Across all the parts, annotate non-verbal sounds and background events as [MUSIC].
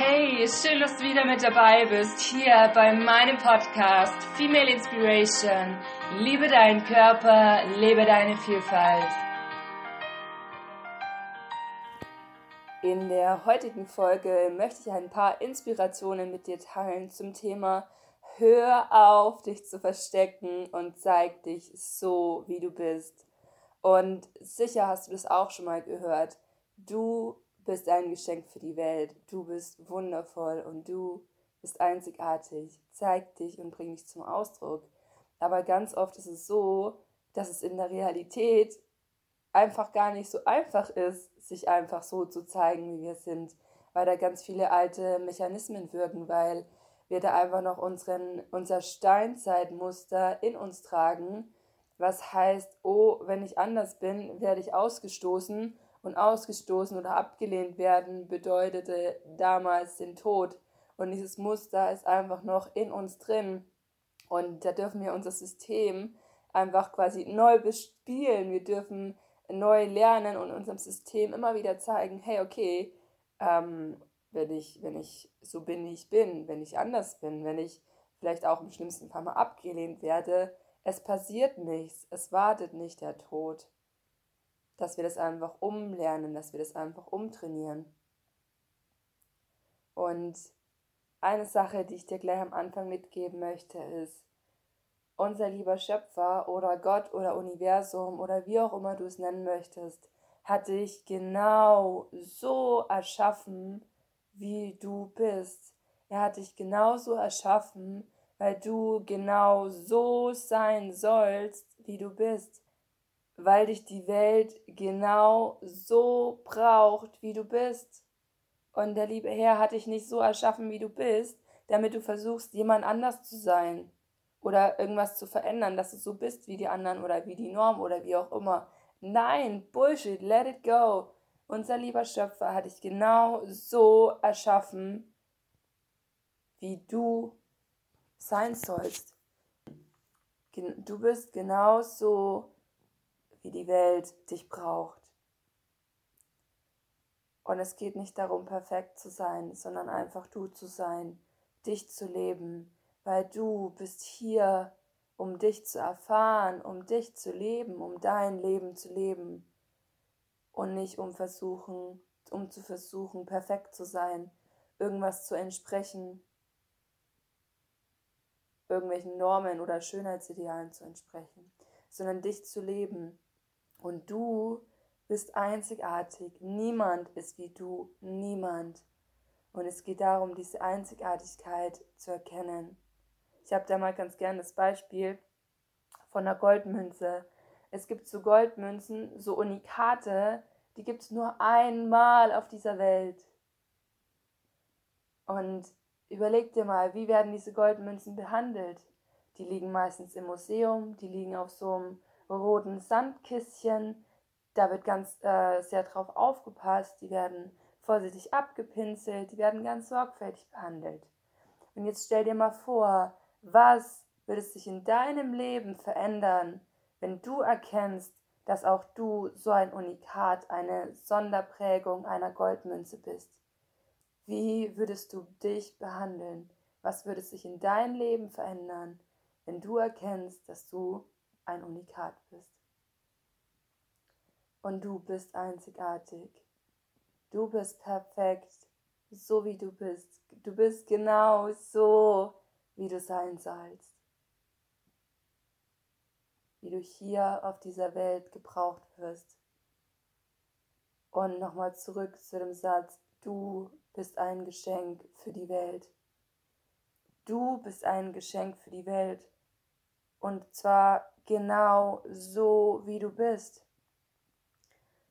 Hey, schön, dass du wieder mit dabei bist, hier bei meinem Podcast Female Inspiration. Liebe deinen Körper, lebe deine Vielfalt. In der heutigen Folge möchte ich ein paar Inspirationen mit dir teilen zum Thema Hör auf, dich zu verstecken und zeig dich so, wie du bist. Und sicher hast du das auch schon mal gehört. Du bist ein Geschenk für die Welt. Du bist wundervoll und du bist einzigartig. Zeig dich und bring dich zum Ausdruck. Aber ganz oft ist es so, dass es in der Realität einfach gar nicht so einfach ist, sich einfach so zu zeigen, wie wir sind, weil da ganz viele alte Mechanismen wirken, weil wir da einfach noch unseren, unser Steinzeitmuster in uns tragen, was heißt, oh, wenn ich anders bin, werde ich ausgestoßen und ausgestoßen oder abgelehnt werden bedeutete damals den Tod. Und dieses Muster ist einfach noch in uns drin. Und da dürfen wir unser System einfach quasi neu bespielen. Wir dürfen neu lernen und unserem System immer wieder zeigen, hey, okay, ähm, wenn ich, wenn ich so bin, wie ich bin, wenn ich anders bin, wenn ich vielleicht auch im schlimmsten Fall mal abgelehnt werde, es passiert nichts, es wartet nicht der Tod. Dass wir das einfach umlernen, dass wir das einfach umtrainieren. Und eine Sache, die ich dir gleich am Anfang mitgeben möchte, ist, unser lieber Schöpfer oder Gott oder Universum oder wie auch immer du es nennen möchtest, hat dich genau so erschaffen, wie du bist. Er hat dich genauso erschaffen, weil du genau so sein sollst, wie du bist, weil dich die Welt genau so braucht, wie du bist. Und der liebe Herr hat dich nicht so erschaffen, wie du bist, damit du versuchst, jemand anders zu sein oder irgendwas zu verändern, dass du so bist wie die anderen oder wie die Norm oder wie auch immer. Nein, Bullshit, let it go. Unser lieber Schöpfer hat dich genau so erschaffen, wie du sein sollst. Du bist genauso, wie die Welt dich braucht. Und es geht nicht darum, perfekt zu sein, sondern einfach du zu sein, dich zu leben, weil du bist hier, um dich zu erfahren, um dich zu leben, um dein Leben zu leben und nicht um versuchen, um zu versuchen, perfekt zu sein, irgendwas zu entsprechen, irgendwelchen Normen oder Schönheitsidealen zu entsprechen, sondern dich zu leben. Und du bist einzigartig. Niemand ist wie du. Niemand. Und es geht darum, diese Einzigartigkeit zu erkennen. Ich habe da mal ganz gern das Beispiel von einer Goldmünze. Es gibt so Goldmünzen, so Unikate, die gibt es nur einmal auf dieser Welt. Und Überleg dir mal, wie werden diese Goldmünzen behandelt? Die liegen meistens im Museum, die liegen auf so einem roten Sandkistchen. Da wird ganz äh, sehr drauf aufgepasst. Die werden vorsichtig abgepinselt, die werden ganz sorgfältig behandelt. Und jetzt stell dir mal vor, was würde sich in deinem Leben verändern, wenn du erkennst, dass auch du so ein Unikat, eine Sonderprägung einer Goldmünze bist? Wie würdest du dich behandeln? Was würde sich in deinem Leben verändern, wenn du erkennst, dass du ein Unikat bist? Und du bist einzigartig. Du bist perfekt, so wie du bist. Du bist genau so, wie du sein sollst. Wie du hier auf dieser Welt gebraucht wirst. Und nochmal zurück zu dem Satz, du bist ein Geschenk für die Welt. Du bist ein Geschenk für die Welt. Und zwar genau so, wie du bist.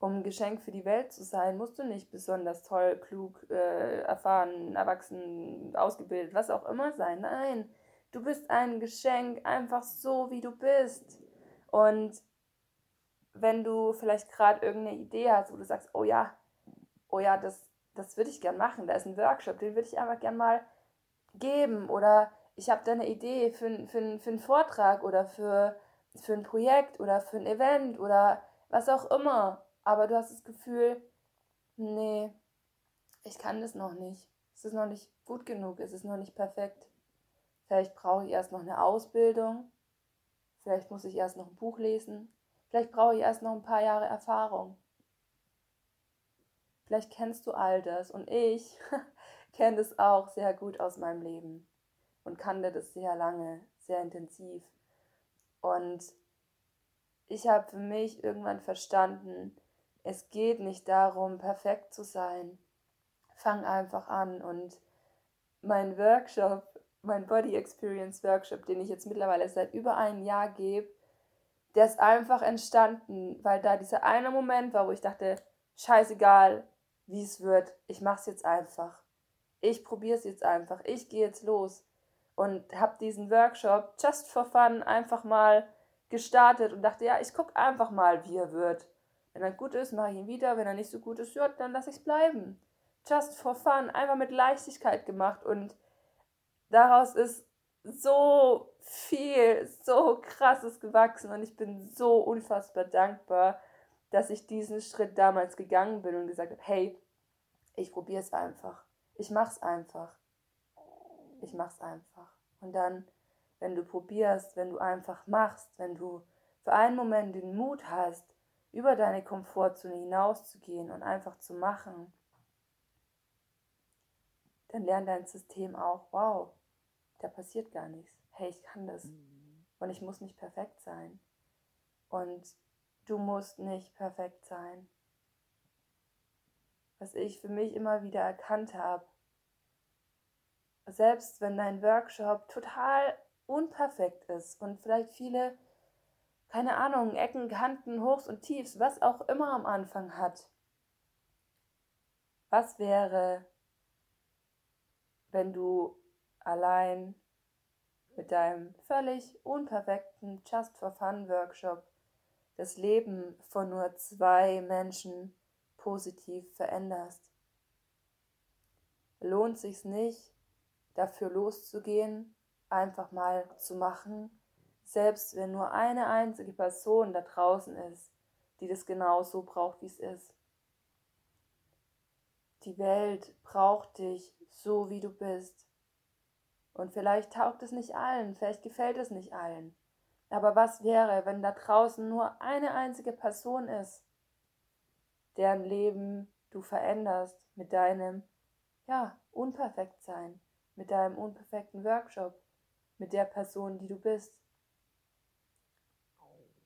Um ein Geschenk für die Welt zu sein, musst du nicht besonders toll, klug, äh, erfahren, erwachsen, ausgebildet, was auch immer sein. Nein, du bist ein Geschenk einfach so, wie du bist. Und wenn du vielleicht gerade irgendeine Idee hast, wo du sagst, oh ja, oh ja, das, das würde ich gern machen. Da ist ein Workshop, den würde ich einfach gern mal geben. Oder ich habe da eine Idee für, für, für einen Vortrag oder für, für ein Projekt oder für ein Event oder was auch immer. Aber du hast das Gefühl, nee, ich kann das noch nicht. es ist noch nicht gut genug, es ist noch nicht perfekt. Vielleicht brauche ich erst noch eine Ausbildung, vielleicht muss ich erst noch ein Buch lesen, vielleicht brauche ich erst noch ein paar Jahre Erfahrung. Vielleicht kennst du all das und ich [LAUGHS] kenne das auch sehr gut aus meinem Leben und kannte das sehr lange, sehr intensiv. Und ich habe für mich irgendwann verstanden, es geht nicht darum, perfekt zu sein. Fang einfach an und mein Workshop, mein Body Experience Workshop, den ich jetzt mittlerweile seit über einem Jahr gebe, der ist einfach entstanden, weil da dieser eine Moment war, wo ich dachte, scheißegal, wie es wird. Ich mache es jetzt einfach. Ich probiere es jetzt einfach. Ich gehe jetzt los und habe diesen Workshop just for fun einfach mal gestartet und dachte, ja, ich gucke einfach mal, wie er wird. Wenn er gut ist, mache ich ihn wieder. Wenn er nicht so gut ist, ja, dann lasse ich es bleiben. Just for fun, einfach mit Leichtigkeit gemacht und daraus ist so viel, so krasses gewachsen und ich bin so unfassbar dankbar, dass ich diesen Schritt damals gegangen bin und gesagt habe, hey, ich probiere es einfach. Ich mache es einfach. Ich mache es einfach. Und dann, wenn du probierst, wenn du einfach machst, wenn du für einen Moment den Mut hast, über deine Komfortzone hinauszugehen und einfach zu machen, dann lernt dein System auch, wow, da passiert gar nichts. Hey, ich kann das. Mhm. Und ich muss nicht perfekt sein. Und Du musst nicht perfekt sein. Was ich für mich immer wieder erkannt habe, selbst wenn dein Workshop total unperfekt ist und vielleicht viele, keine Ahnung, Ecken, Kanten, Hochs und Tiefs, was auch immer am Anfang hat, was wäre, wenn du allein mit deinem völlig unperfekten Just for Fun Workshop das Leben von nur zwei Menschen positiv veränderst. Lohnt sich's nicht, dafür loszugehen, einfach mal zu machen, selbst wenn nur eine einzige Person da draußen ist, die das genauso braucht, wie es ist. Die Welt braucht dich so, wie du bist. Und vielleicht taugt es nicht allen, vielleicht gefällt es nicht allen. Aber was wäre, wenn da draußen nur eine einzige Person ist, deren Leben du veränderst mit deinem, ja, Unperfektsein, mit deinem unperfekten Workshop, mit der Person, die du bist?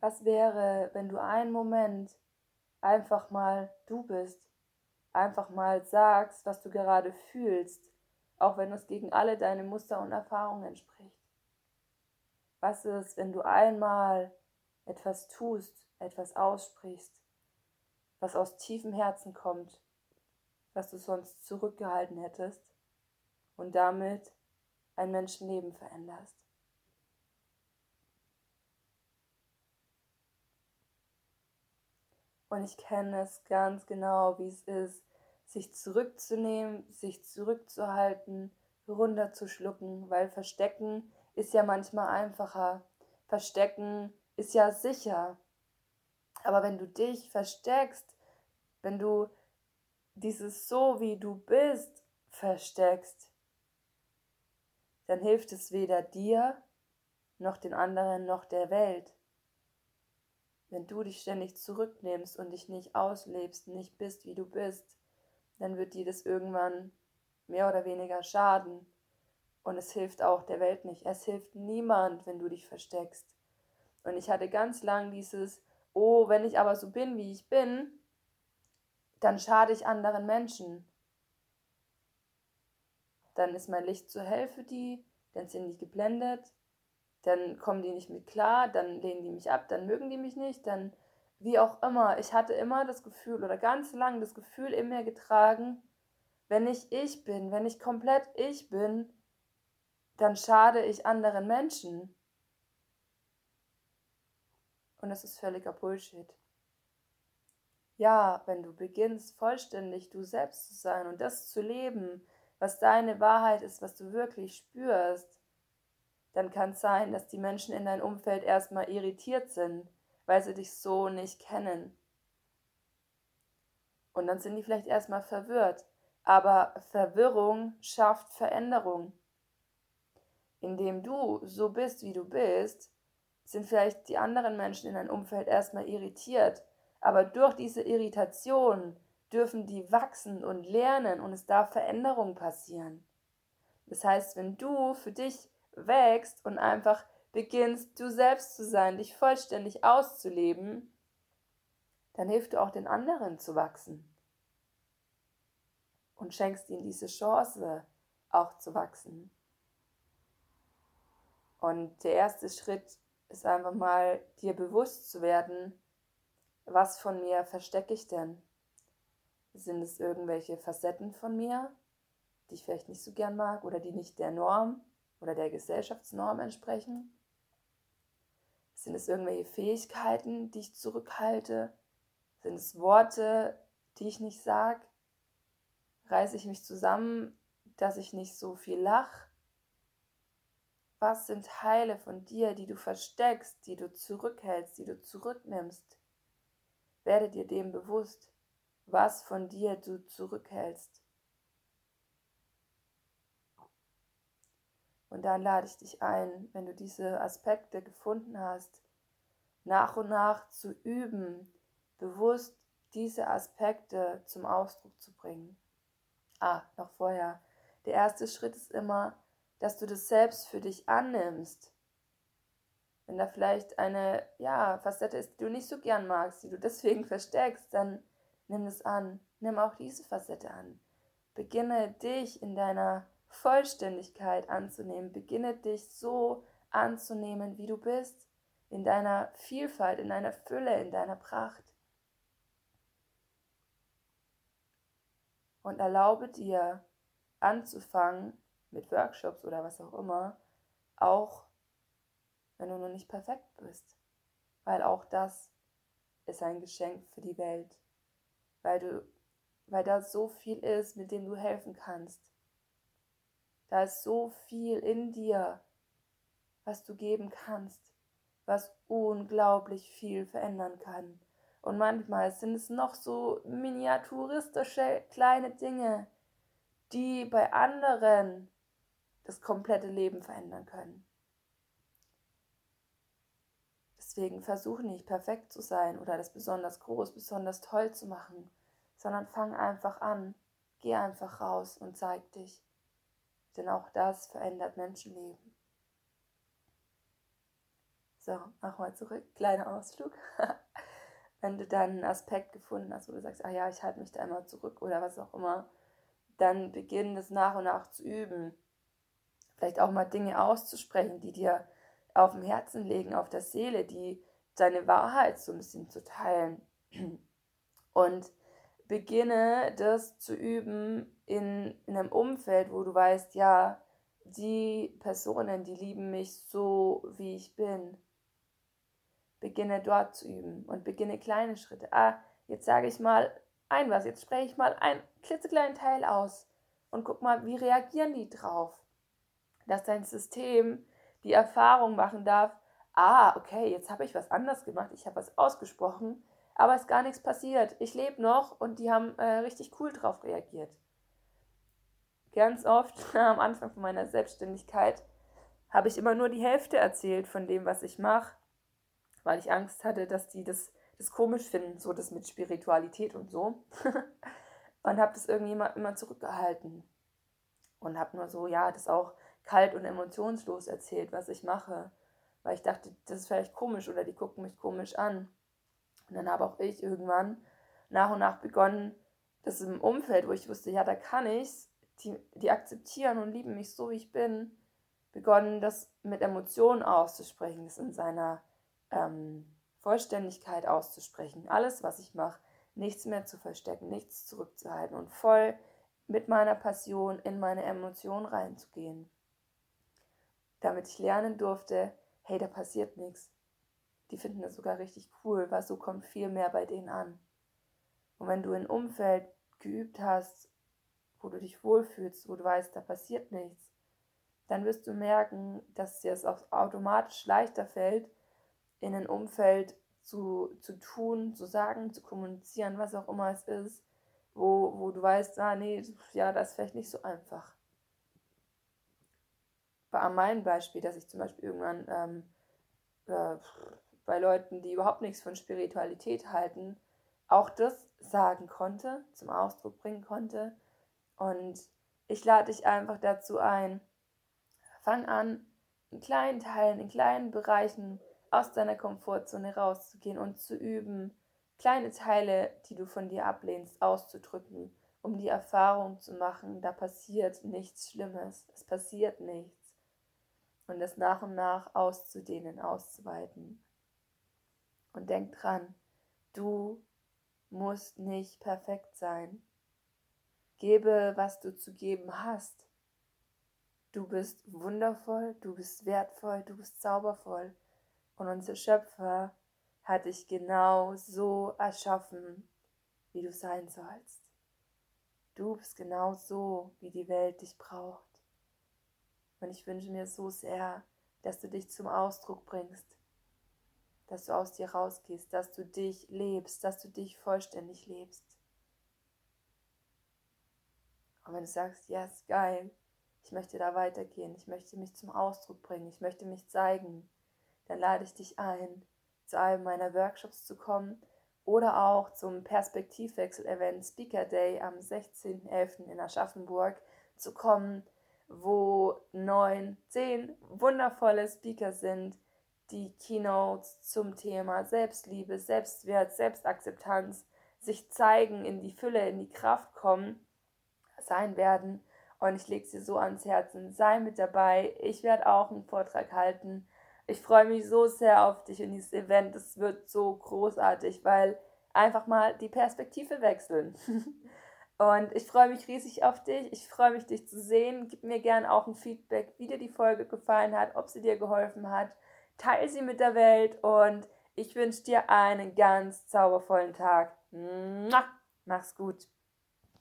Was wäre, wenn du einen Moment einfach mal du bist, einfach mal sagst, was du gerade fühlst, auch wenn es gegen alle deine Muster und Erfahrungen spricht? Was ist, wenn du einmal etwas tust, etwas aussprichst, was aus tiefem Herzen kommt, was du sonst zurückgehalten hättest und damit ein Menschenleben veränderst? Und ich kenne es ganz genau, wie es ist, sich zurückzunehmen, sich zurückzuhalten, runterzuschlucken, weil Verstecken ist ja manchmal einfacher. Verstecken ist ja sicher. Aber wenn du dich versteckst, wenn du dieses so wie du bist versteckst, dann hilft es weder dir noch den anderen noch der Welt. Wenn du dich ständig zurücknimmst und dich nicht auslebst, nicht bist, wie du bist, dann wird dir das irgendwann mehr oder weniger schaden. Und es hilft auch der Welt nicht. Es hilft niemand, wenn du dich versteckst. Und ich hatte ganz lang dieses, oh, wenn ich aber so bin, wie ich bin, dann schade ich anderen Menschen. Dann ist mein Licht zu hell für die, dann sind die geblendet, dann kommen die nicht mit klar, dann lehnen die mich ab, dann mögen die mich nicht, dann wie auch immer. Ich hatte immer das Gefühl oder ganz lang das Gefühl in mir getragen, wenn ich ich bin, wenn ich komplett ich bin, dann schade ich anderen Menschen. Und das ist völliger Bullshit. Ja, wenn du beginnst, vollständig du selbst zu sein und das zu leben, was deine Wahrheit ist, was du wirklich spürst, dann kann es sein, dass die Menschen in deinem Umfeld erstmal irritiert sind, weil sie dich so nicht kennen. Und dann sind die vielleicht erstmal verwirrt, aber Verwirrung schafft Veränderung. Indem du so bist, wie du bist, sind vielleicht die anderen Menschen in deinem Umfeld erstmal irritiert, aber durch diese Irritation dürfen die wachsen und lernen und es darf Veränderung passieren. Das heißt, wenn du für dich wächst und einfach beginnst, du selbst zu sein, dich vollständig auszuleben, dann hilft du auch den anderen zu wachsen und schenkst ihnen diese Chance, auch zu wachsen. Und der erste Schritt ist einfach mal dir bewusst zu werden, was von mir verstecke ich denn? Sind es irgendwelche Facetten von mir, die ich vielleicht nicht so gern mag oder die nicht der Norm oder der Gesellschaftsnorm entsprechen? Sind es irgendwelche Fähigkeiten, die ich zurückhalte? Sind es Worte, die ich nicht sage? Reiße ich mich zusammen, dass ich nicht so viel lache? Was sind Teile von dir, die du versteckst, die du zurückhältst, die du zurücknimmst? Werde dir dem bewusst, was von dir du zurückhältst. Und dann lade ich dich ein, wenn du diese Aspekte gefunden hast, nach und nach zu üben, bewusst diese Aspekte zum Ausdruck zu bringen. Ah, noch vorher. Der erste Schritt ist immer, dass du das selbst für dich annimmst. Wenn da vielleicht eine ja, Facette ist, die du nicht so gern magst, die du deswegen versteckst, dann nimm es an. Nimm auch diese Facette an. Beginne dich in deiner Vollständigkeit anzunehmen. Beginne dich so anzunehmen, wie du bist. In deiner Vielfalt, in deiner Fülle, in deiner Pracht. Und erlaube dir anzufangen, mit Workshops oder was auch immer, auch wenn du noch nicht perfekt bist. Weil auch das ist ein Geschenk für die Welt. Weil du, weil da so viel ist, mit dem du helfen kannst. Da ist so viel in dir, was du geben kannst, was unglaublich viel verändern kann. Und manchmal sind es noch so miniaturistische kleine Dinge, die bei anderen das komplette Leben verändern können. Deswegen versuche nicht perfekt zu sein oder das besonders groß, besonders toll zu machen, sondern fang einfach an, geh einfach raus und zeig dich. Denn auch das verändert Menschenleben. So, mach mal zurück, kleiner Ausflug. [LAUGHS] Wenn du dann einen Aspekt gefunden hast, wo du sagst, ah ja, ich halte mich da immer zurück oder was auch immer, dann beginn das nach und nach zu üben vielleicht auch mal Dinge auszusprechen, die dir auf dem Herzen liegen, auf der Seele, die deine Wahrheit so ein bisschen zu teilen. Und beginne das zu üben in, in einem Umfeld, wo du weißt, ja, die Personen, die lieben mich so, wie ich bin. Beginne dort zu üben und beginne kleine Schritte. Ah, jetzt sage ich mal ein was, jetzt spreche ich mal einen klitzekleinen Teil aus und guck mal, wie reagieren die drauf dass dein System die Erfahrung machen darf, ah, okay, jetzt habe ich was anders gemacht, ich habe was ausgesprochen, aber es ist gar nichts passiert. Ich lebe noch und die haben äh, richtig cool drauf reagiert. Ganz oft [LAUGHS] am Anfang von meiner Selbstständigkeit habe ich immer nur die Hälfte erzählt von dem, was ich mache, weil ich Angst hatte, dass die das, das komisch finden, so das mit Spiritualität und so. [LAUGHS] und habe das irgendwie immer, immer zurückgehalten. Und habe nur so, ja, das auch kalt und emotionslos erzählt, was ich mache, weil ich dachte, das ist vielleicht komisch oder die gucken mich komisch an. Und dann habe auch ich irgendwann nach und nach begonnen, das im Umfeld, wo ich wusste, ja, da kann ich's, die, die akzeptieren und lieben mich so, wie ich bin, begonnen, das mit Emotionen auszusprechen, das in seiner ähm, Vollständigkeit auszusprechen. Alles, was ich mache, nichts mehr zu verstecken, nichts zurückzuhalten und voll mit meiner Passion in meine Emotionen reinzugehen damit ich lernen durfte, hey, da passiert nichts. Die finden das sogar richtig cool, weil so kommt viel mehr bei denen an. Und wenn du ein Umfeld geübt hast, wo du dich wohlfühlst, wo du weißt, da passiert nichts, dann wirst du merken, dass dir es auch automatisch leichter fällt, in ein Umfeld zu, zu tun, zu sagen, zu kommunizieren, was auch immer es ist, wo, wo du weißt, ah nee, ja, das ist vielleicht nicht so einfach. Bei meinem Beispiel, dass ich zum Beispiel irgendwann ähm, äh, bei Leuten, die überhaupt nichts von Spiritualität halten, auch das sagen konnte, zum Ausdruck bringen konnte. Und ich lade dich einfach dazu ein, fang an, in kleinen Teilen, in kleinen Bereichen aus deiner Komfortzone rauszugehen und zu üben, kleine Teile, die du von dir ablehnst, auszudrücken, um die Erfahrung zu machen, da passiert nichts Schlimmes, es passiert nichts. Und das nach und nach auszudehnen, auszuweiten. Und denk dran, du musst nicht perfekt sein. Gebe, was du zu geben hast. Du bist wundervoll, du bist wertvoll, du bist zaubervoll. Und unser Schöpfer hat dich genau so erschaffen, wie du sein sollst. Du bist genau so, wie die Welt dich braucht. Und ich wünsche mir so sehr, dass du dich zum Ausdruck bringst, dass du aus dir rausgehst, dass du dich lebst, dass du dich vollständig lebst. Und wenn du sagst, ja, yes, geil, ich möchte da weitergehen, ich möchte mich zum Ausdruck bringen, ich möchte mich zeigen, dann lade ich dich ein, zu einem meiner Workshops zu kommen oder auch zum Perspektivwechsel-Event Speaker Day am 16.11. in Aschaffenburg zu kommen, wo neun, zehn wundervolle Speaker sind, die Keynotes zum Thema Selbstliebe, Selbstwert, Selbstakzeptanz sich zeigen, in die Fülle, in die Kraft kommen, sein werden. Und ich lege sie so ans Herzen. Sei mit dabei. Ich werde auch einen Vortrag halten ich freue mich so sehr auf dich und dieses Event. Es wird so großartig, weil einfach mal die Perspektive wechseln. [LAUGHS] und ich freue mich riesig auf dich. Ich freue mich, dich zu sehen. Gib mir gerne auch ein Feedback, wie dir die Folge gefallen hat, ob sie dir geholfen hat. Teile sie mit der Welt und ich wünsche dir einen ganz zaubervollen Tag. Mach's gut.